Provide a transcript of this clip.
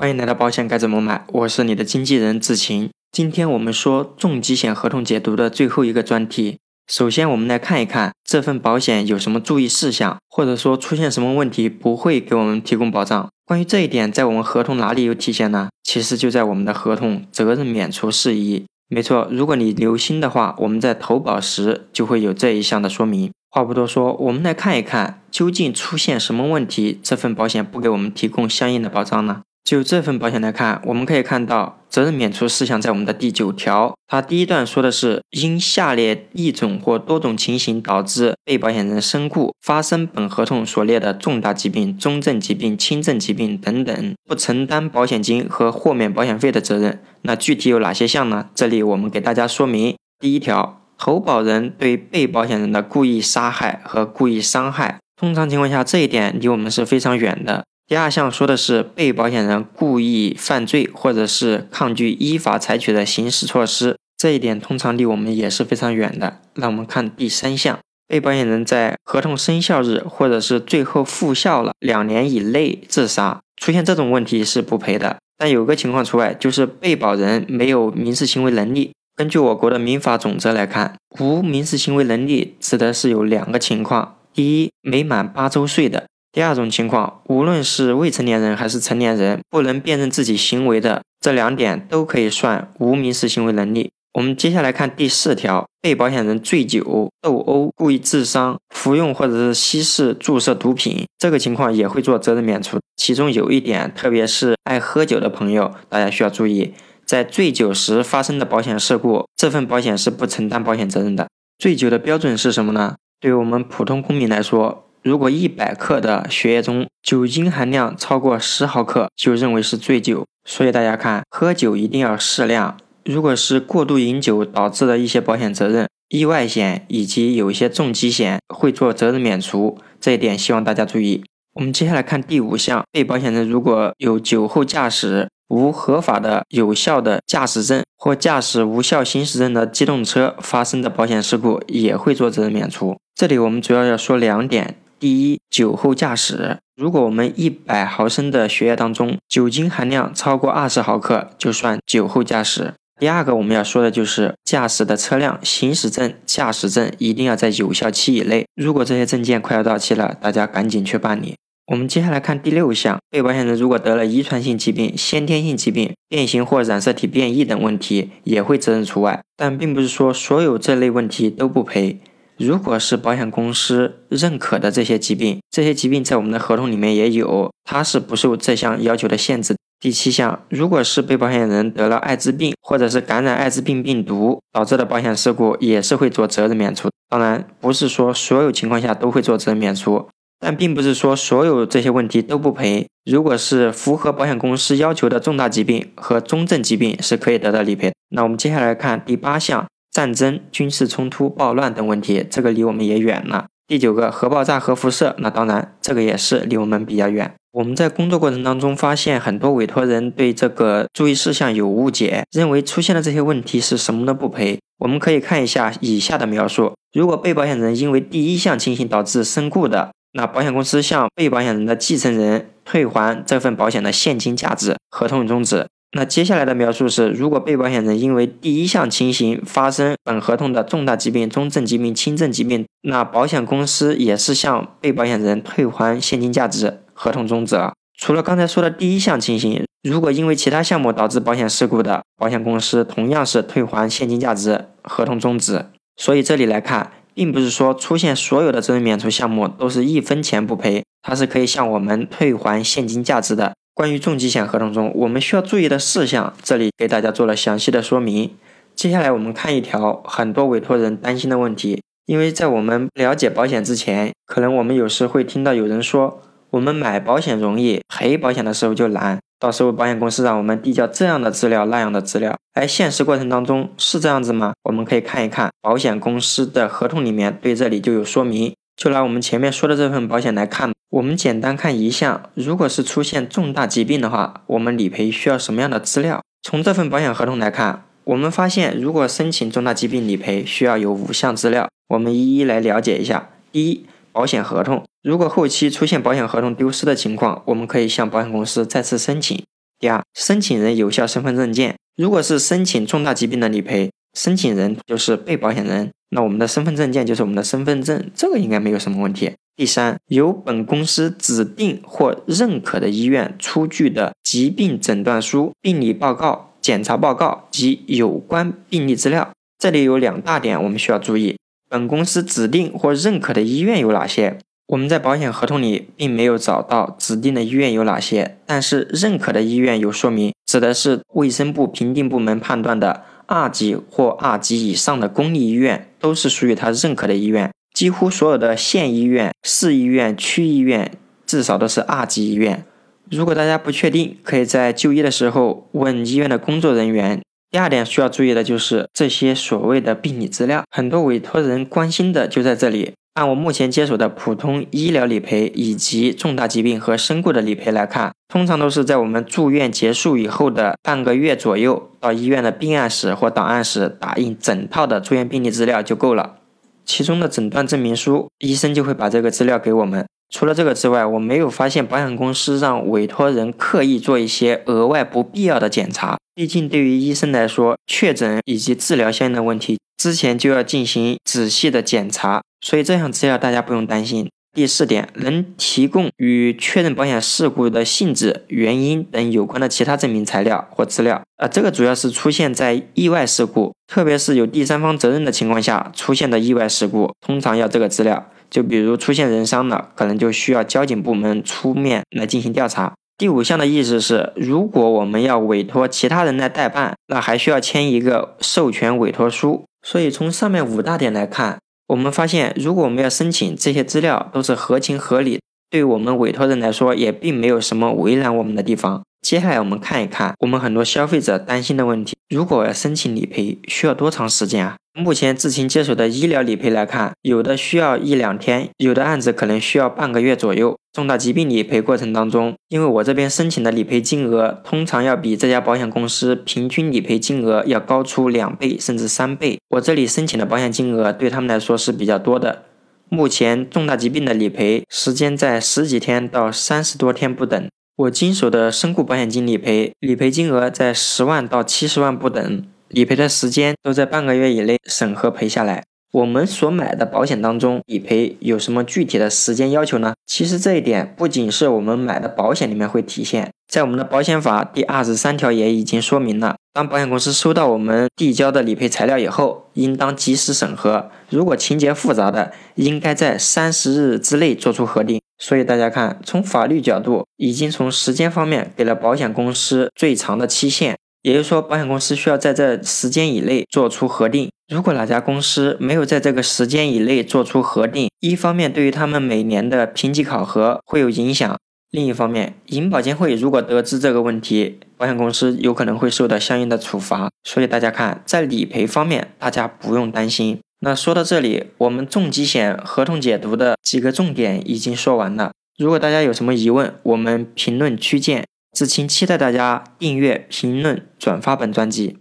欢迎来到保险该怎么买，我是你的经纪人志晴。今天我们说重疾险合同解读的最后一个专题。首先，我们来看一看这份保险有什么注意事项，或者说出现什么问题不会给我们提供保障。关于这一点，在我们合同哪里有体现呢？其实就在我们的合同责任免除事宜。没错，如果你留心的话，我们在投保时就会有这一项的说明。话不多说，我们来看一看究竟出现什么问题，这份保险不给我们提供相应的保障呢？就这份保险来看，我们可以看到责任免除事项在我们的第九条，它第一段说的是因下列一种或多种情形导致被保险人身故，发生本合同所列的重大疾病、中症疾病、轻症疾病等等，不承担保险金和豁免保险费的责任。那具体有哪些项呢？这里我们给大家说明：第一条，投保人对被保险人的故意杀害和故意伤害，通常情况下这一点离我们是非常远的。第二项说的是被保险人故意犯罪或者是抗拒依法采取的刑事措施，这一点通常离我们也是非常远的。那我们看第三项，被保险人在合同生效日或者是最后复效了两年以内自杀，出现这种问题是不赔的。但有个情况除外，就是被保人没有民事行为能力。根据我国的民法总则来看，无民事行为能力指的是有两个情况：第一，没满八周岁的。第二种情况，无论是未成年人还是成年人，不能辨认自己行为的这两点都可以算无民事行为能力。我们接下来看第四条，被保险人醉酒、斗殴、故意致伤、服用或者是稀释注射毒品，这个情况也会做责任免除。其中有一点，特别是爱喝酒的朋友，大家需要注意，在醉酒时发生的保险事故，这份保险是不承担保险责任的。醉酒的标准是什么呢？对于我们普通公民来说。如果一百克的血液中酒精含量超过十毫克，就认为是醉酒。所以大家看，喝酒一定要适量。如果是过度饮酒导致的一些保险责任、意外险以及有一些重疾险会做责任免除，这一点希望大家注意。我们接下来看第五项，被保险人如果有酒后驾驶、无合法的有效的驾驶证或驾驶无效行驶证的机动车发生的保险事故，也会做责任免除。这里我们主要要说两点。第一，酒后驾驶，如果我们一百毫升的血液当中酒精含量超过二十毫克，就算酒后驾驶。第二个我们要说的就是驾驶的车辆行驶证、驾驶证一定要在有效期以内。如果这些证件快要到期了，大家赶紧去办理。我们接下来看第六项，被保险人如果得了遗传性疾病、先天性疾病、变形或染色体变异等问题，也会责任除外。但并不是说所有这类问题都不赔。如果是保险公司认可的这些疾病，这些疾病在我们的合同里面也有，它是不受这项要求的限制。第七项，如果是被保险人得了艾滋病或者是感染艾滋病病毒导致的保险事故，也是会做责任免除。当然，不是说所有情况下都会做责任免除，但并不是说所有这些问题都不赔。如果是符合保险公司要求的重大疾病和中症疾病，是可以得到理赔。那我们接下来看第八项。战争、军事冲突、暴乱等问题，这个离我们也远了。第九个，核爆炸、核辐射，那当然这个也是离我们比较远。我们在工作过程当中发现，很多委托人对这个注意事项有误解，认为出现的这些问题是什么都不赔。我们可以看一下以下的描述：如果被保险人因为第一项情形导致身故的，那保险公司向被保险人的继承人退还这份保险的现金价值，合同终止。那接下来的描述是，如果被保险人因为第一项情形发生本合同的重大疾病、中症疾病、轻症疾病，那保险公司也是向被保险人退还现金价值，合同终止。除了刚才说的第一项情形，如果因为其他项目导致保险事故的，保险公司同样是退还现金价值，合同终止。所以这里来看，并不是说出现所有的责任免除项目都是一分钱不赔，它是可以向我们退还现金价值的。关于重疾险合同中我们需要注意的事项，这里给大家做了详细的说明。接下来我们看一条很多委托人担心的问题，因为在我们了解保险之前，可能我们有时会听到有人说，我们买保险容易，赔保险的时候就难，到时候保险公司让我们递交这样的资料那样的资料，而现实过程当中是这样子吗？我们可以看一看保险公司的合同里面对这里就有说明。就拿我们前面说的这份保险来看，我们简单看一项，如果是出现重大疾病的话，我们理赔需要什么样的资料？从这份保险合同来看，我们发现如果申请重大疾病理赔，需要有五项资料，我们一一来了解一下。第一，保险合同，如果后期出现保险合同丢失的情况，我们可以向保险公司再次申请。第二，申请人有效身份证件。如果是申请重大疾病的理赔，申请人就是被保险人，那我们的身份证件就是我们的身份证，这个应该没有什么问题。第三，由本公司指定或认可的医院出具的疾病诊断书、病理报告、检查报告及有关病例资料。这里有两大点我们需要注意：本公司指定或认可的医院有哪些？我们在保险合同里并没有找到指定的医院有哪些，但是认可的医院有说明，指的是卫生部评定部门判断的二级或二级以上的公立医院，都是属于他认可的医院。几乎所有的县医院、市医院、区医院，至少都是二级医院。如果大家不确定，可以在就医的时候问医院的工作人员。第二点需要注意的就是这些所谓的病理资料，很多委托人关心的就在这里。按我目前接手的普通医疗理赔以及重大疾病和身故的理赔来看，通常都是在我们住院结束以后的半个月左右，到医院的病案室或档案室打印整套的住院病历资料就够了。其中的诊断证明书，医生就会把这个资料给我们。除了这个之外，我没有发现保险公司让委托人刻意做一些额外不必要的检查。毕竟对于医生来说，确诊以及治疗相应的问题之前就要进行仔细的检查。所以这项资料大家不用担心。第四点，能提供与确认保险事故的性质、原因等有关的其他证明材料或资料。啊，这个主要是出现在意外事故，特别是有第三方责任的情况下出现的意外事故，通常要这个资料。就比如出现人伤了，可能就需要交警部门出面来进行调查。第五项的意思是，如果我们要委托其他人来代办，那还需要签一个授权委托书。所以从上面五大点来看。我们发现，如果我们要申请这些资料，都是合情合理，对我们委托人来说，也并没有什么为难我们的地方。接下来我们看一看我们很多消费者担心的问题：如果要申请理赔，需要多长时间啊？目前志勤接手的医疗理赔来看，有的需要一两天，有的案子可能需要半个月左右。重大疾病理赔过程当中，因为我这边申请的理赔金额通常要比这家保险公司平均理赔金额要高出两倍甚至三倍，我这里申请的保险金额对他们来说是比较多的。目前重大疾病的理赔时间在十几天到三十多天不等，我经手的身故保险金理赔，理赔金额在十万到七十万不等。理赔的时间都在半个月以内审核赔下来。我们所买的保险当中，理赔有什么具体的时间要求呢？其实这一点不仅是我们买的保险里面会体现，在我们的保险法第二十三条也已经说明了，当保险公司收到我们递交的理赔材料以后，应当及时审核。如果情节复杂的，应该在三十日之内做出核定。所以大家看，从法律角度，已经从时间方面给了保险公司最长的期限。也就是说，保险公司需要在这时间以内做出核定。如果哪家公司没有在这个时间以内做出核定，一方面对于他们每年的评级考核会有影响；另一方面，银保监会如果得知这个问题，保险公司有可能会受到相应的处罚。所以大家看，在理赔方面，大家不用担心。那说到这里，我们重疾险合同解读的几个重点已经说完了。如果大家有什么疑问，我们评论区见。子晴期待大家订阅、评论、转发本专辑。